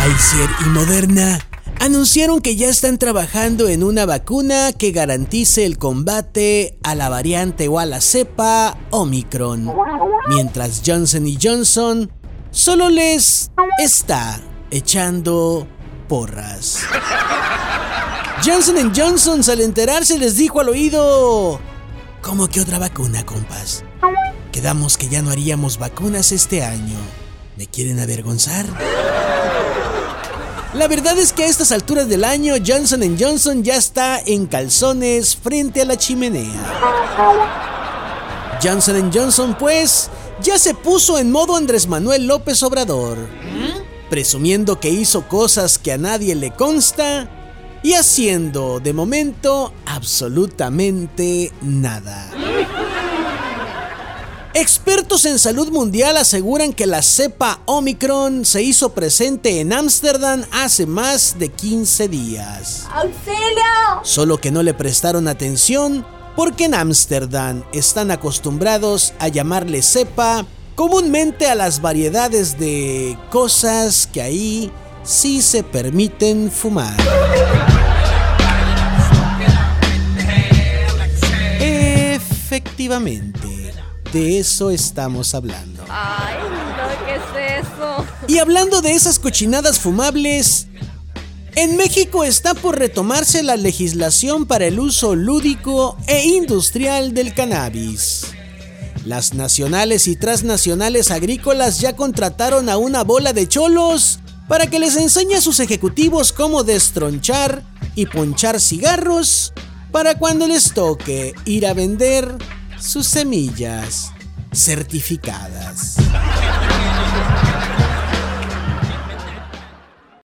Pfizer y Moderna anunciaron que ya están trabajando en una vacuna que garantice el combate a la variante o a la cepa Omicron, mientras Johnson Johnson solo les está echando porras. Johnson Johnson al enterarse les dijo al oído, ¿cómo que otra vacuna, compas? Quedamos que ya no haríamos vacunas este año. ¿Me quieren avergonzar? La verdad es que a estas alturas del año Johnson Johnson ya está en calzones frente a la chimenea. Johnson Johnson pues ya se puso en modo Andrés Manuel López Obrador, presumiendo que hizo cosas que a nadie le consta y haciendo de momento absolutamente nada. Expertos en salud mundial aseguran que la cepa Omicron se hizo presente en Ámsterdam hace más de 15 días. ¡Auxilio! Solo que no le prestaron atención porque en Ámsterdam están acostumbrados a llamarle cepa comúnmente a las variedades de cosas que ahí sí se permiten fumar. Efectivamente, de eso estamos hablando. Ay, no, ¿qué es eso? Y hablando de esas cochinadas fumables, en México está por retomarse la legislación para el uso lúdico e industrial del cannabis. Las nacionales y transnacionales agrícolas ya contrataron a una bola de cholos para que les enseñe a sus ejecutivos cómo destronchar y ponchar cigarros para cuando les toque ir a vender sus semillas certificadas.